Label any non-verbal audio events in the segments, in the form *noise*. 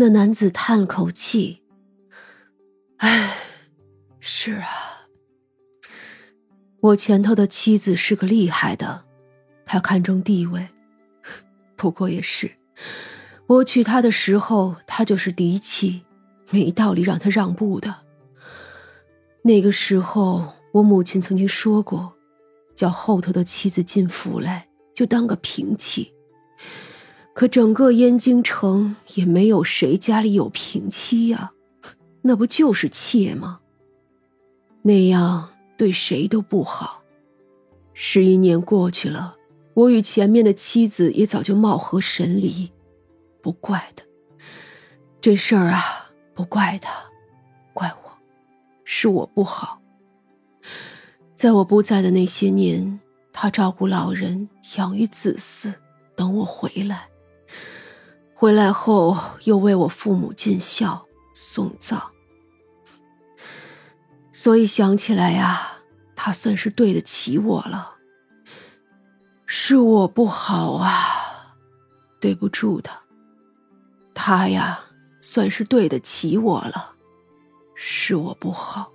那男子叹了口气：“唉，是啊，我前头的妻子是个厉害的，他看重地位。*laughs* 不过也是，我娶她的时候，她就是嫡妻，没道理让她让步的。那个时候，我母亲曾经说过，叫后头的妻子进府来，就当个平妻。”可整个燕京城也没有谁家里有平妻呀，那不就是妾吗？那样对谁都不好。十一年过去了，我与前面的妻子也早就貌合神离，不怪他。这事儿啊，不怪他，怪我，是我不好。在我不在的那些年，他照顾老人，养育子嗣，等我回来。回来后又为我父母尽孝送葬，所以想起来呀，他算是对得起我了。是我不好啊，对不住他。他呀，算是对得起我了，是我不好，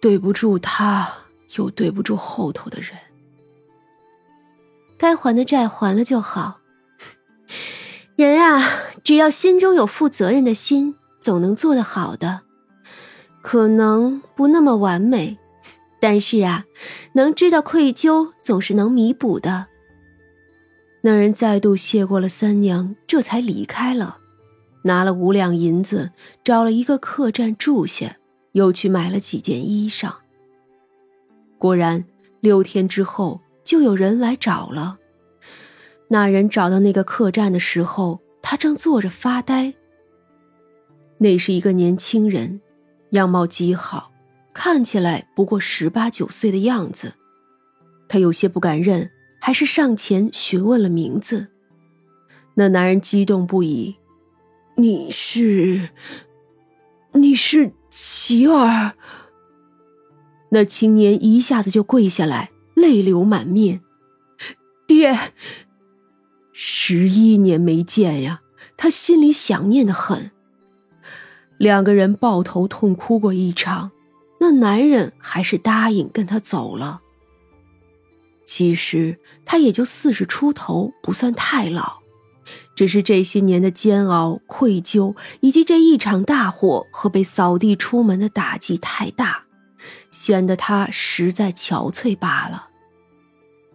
对不住他，又对不住后头的人。该还的债还了就好。人啊，只要心中有负责任的心，总能做得好的。可能不那么完美，但是啊，能知道愧疚，总是能弥补的。那人再度谢过了三娘，这才离开了，拿了五两银子，找了一个客栈住下，又去买了几件衣裳。果然，六天之后就有人来找了。那人找到那个客栈的时候，他正坐着发呆。那是一个年轻人，样貌极好，看起来不过十八九岁的样子。他有些不敢认，还是上前询问了名字。那男人激动不已：“你是，你是齐儿？”那青年一下子就跪下来，泪流满面：“爹！”十一年没见呀，他心里想念的很。两个人抱头痛哭过一场，那男人还是答应跟他走了。其实他也就四十出头，不算太老，只是这些年的煎熬、愧疚，以及这一场大火和被扫地出门的打击太大，显得他实在憔悴罢了。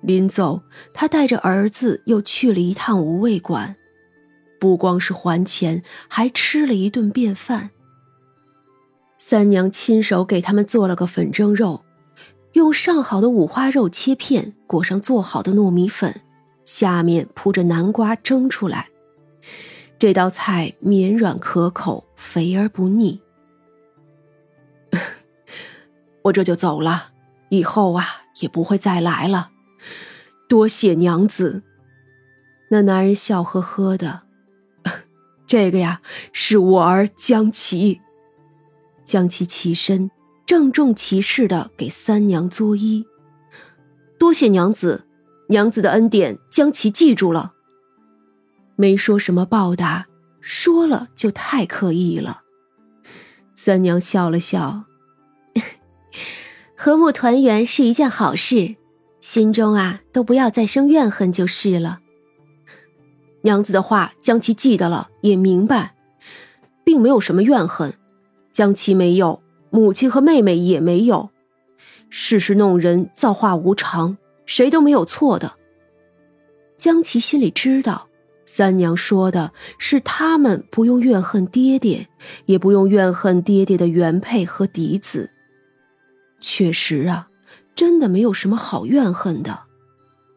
临走，他带着儿子又去了一趟无味馆，不光是还钱，还吃了一顿便饭。三娘亲手给他们做了个粉蒸肉，用上好的五花肉切片裹上做好的糯米粉，下面铺着南瓜蒸出来。这道菜绵软可口，肥而不腻。*laughs* 我这就走了，以后啊也不会再来了。多谢娘子。那男人笑呵呵的，*laughs* 这个呀是我儿江琪。江琪起身，郑重其事的给三娘作揖。多谢娘子，娘子的恩典，江琪记住了。没说什么报答，说了就太刻意了。三娘笑了笑，*laughs* 和睦团圆是一件好事。心中啊，都不要再生怨恨就是了。娘子的话，江琪记得了，也明白，并没有什么怨恨。江琪没有，母亲和妹妹也没有。世事弄人，造化无常，谁都没有错的。江琪心里知道，三娘说的是他们不用怨恨爹爹，也不用怨恨爹爹的原配和嫡子。确实啊。真的没有什么好怨恨的，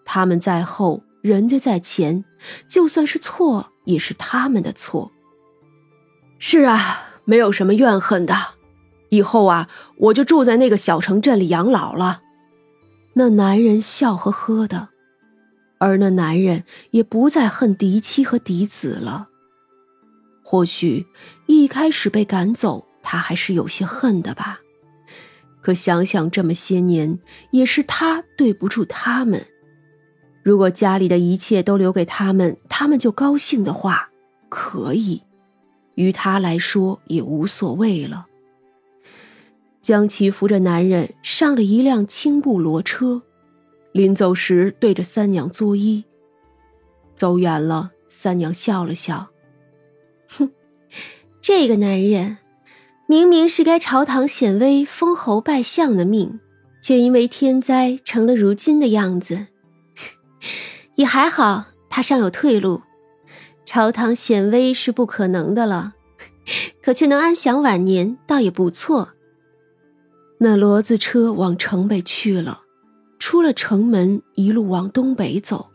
他们在后，人家在前，就算是错，也是他们的错。是啊，没有什么怨恨的，以后啊，我就住在那个小城镇里养老了。那男人笑呵呵的，而那男人也不再恨嫡妻和嫡子了。或许一开始被赶走，他还是有些恨的吧。可想想这么些年，也是他对不住他们。如果家里的一切都留给他们，他们就高兴的话，可以。于他来说也无所谓了。江琪扶着男人上了一辆青布骡车，临走时对着三娘作揖。走远了，三娘笑了笑：“ *laughs* 哼，这个男人，明明是该朝堂显威、封侯拜相的命，却因为天灾成了如今的样子。*laughs* 也还好，他尚有退路。朝堂显威是不可能的了，可却能安享晚年，倒也不错。”那骡子车往城北去了，出了城门，一路往东北走。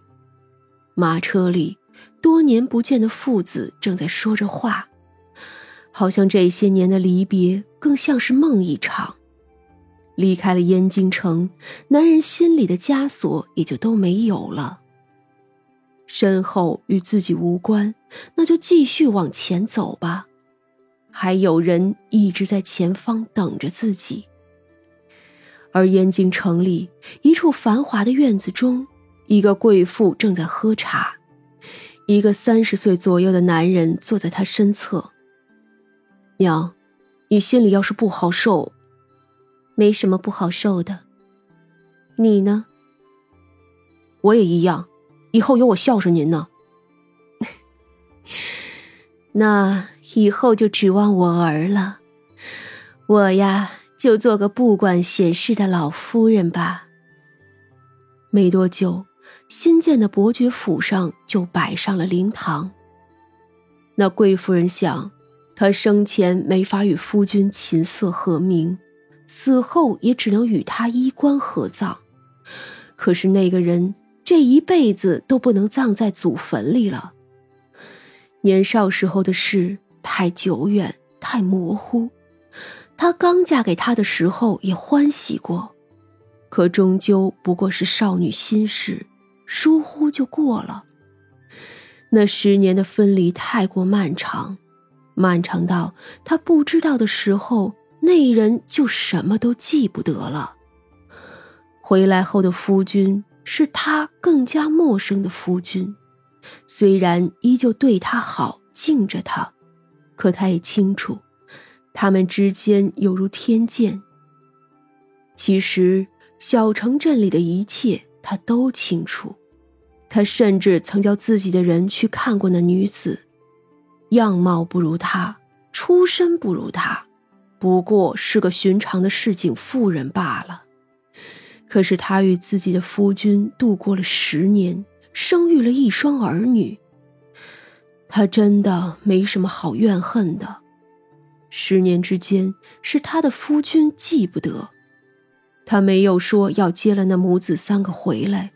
马车里，多年不见的父子正在说着话，好像这些年的离别更像是梦一场。离开了燕京城，男人心里的枷锁也就都没有了。身后与自己无关，那就继续往前走吧。还有人一直在前方等着自己。而燕京城里一处繁华的院子中。一个贵妇正在喝茶，一个三十岁左右的男人坐在她身侧。娘，你心里要是不好受，没什么不好受的。你呢？我也一样，以后有我孝顺您呢。*laughs* 那以后就指望我儿了。我呀，就做个不管闲事的老夫人吧。没多久。新建的伯爵府上就摆上了灵堂。那贵夫人想，她生前没法与夫君琴瑟和鸣，死后也只能与他衣冠合葬。可是那个人这一辈子都不能葬在祖坟里了。年少时候的事太久远，太模糊。她刚嫁给他的时候也欢喜过，可终究不过是少女心事。疏忽就过了。那十年的分离太过漫长，漫长到他不知道的时候，那人就什么都记不得了。回来后的夫君是他更加陌生的夫君，虽然依旧对他好，敬着他，可他也清楚，他们之间犹如天堑。其实小城镇里的一切，他都清楚。他甚至曾叫自己的人去看过那女子，样貌不如他，出身不如他，不过是个寻常的市井妇人罢了。可是他与自己的夫君度过了十年，生育了一双儿女。他真的没什么好怨恨的。十年之间，是他的夫君记不得，他没有说要接了那母子三个回来。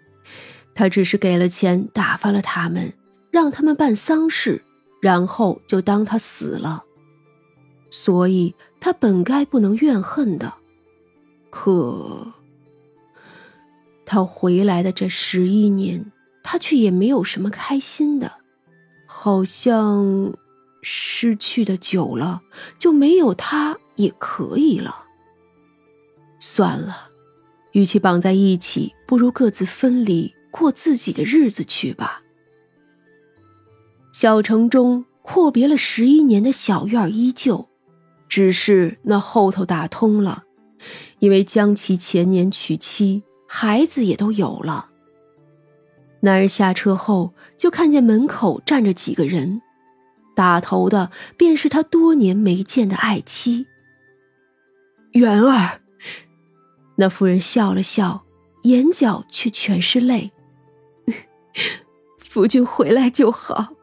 他只是给了钱，打发了他们，让他们办丧事，然后就当他死了。所以他本该不能怨恨的，可他回来的这十一年，他却也没有什么开心的，好像失去的久了，就没有他也可以了。算了，与其绑在一起，不如各自分离。过自己的日子去吧。小城中阔别了十一年的小院依旧，只是那后头打通了，因为江琪前年娶妻，孩子也都有了。男人下车后，就看见门口站着几个人，打头的便是他多年没见的爱妻。元儿，那妇人笑了笑，眼角却全是泪。*laughs* 夫君回来就好，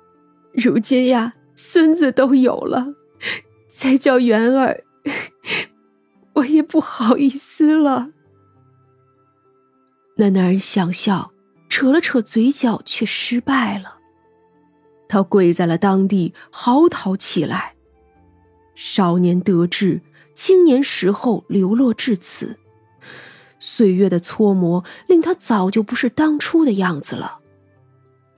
如今呀，孙子都有了，再叫元儿，我也不好意思了。那男人想笑，扯了扯嘴角，却失败了。他跪在了当地，嚎啕起来。少年得志，青年时候流落至此，岁月的搓磨令他早就不是当初的样子了。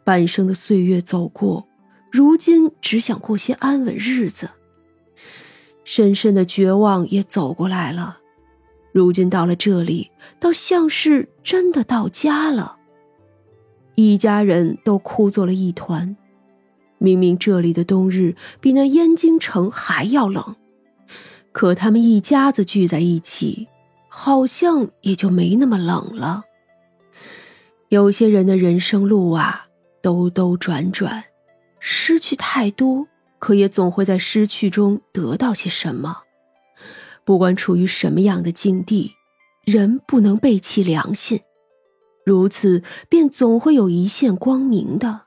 半生的岁月走过，如今只想过些安稳日子。深深的绝望也走过来了，如今到了这里，倒像是真的到家了。一家人都哭作了一团，明明这里的冬日比那燕京城还要冷，可他们一家子聚在一起，好像也就没那么冷了。有些人的人生路啊，兜兜转转，失去太多，可也总会在失去中得到些什么。不管处于什么样的境地，人不能背弃良心，如此便总会有一线光明的。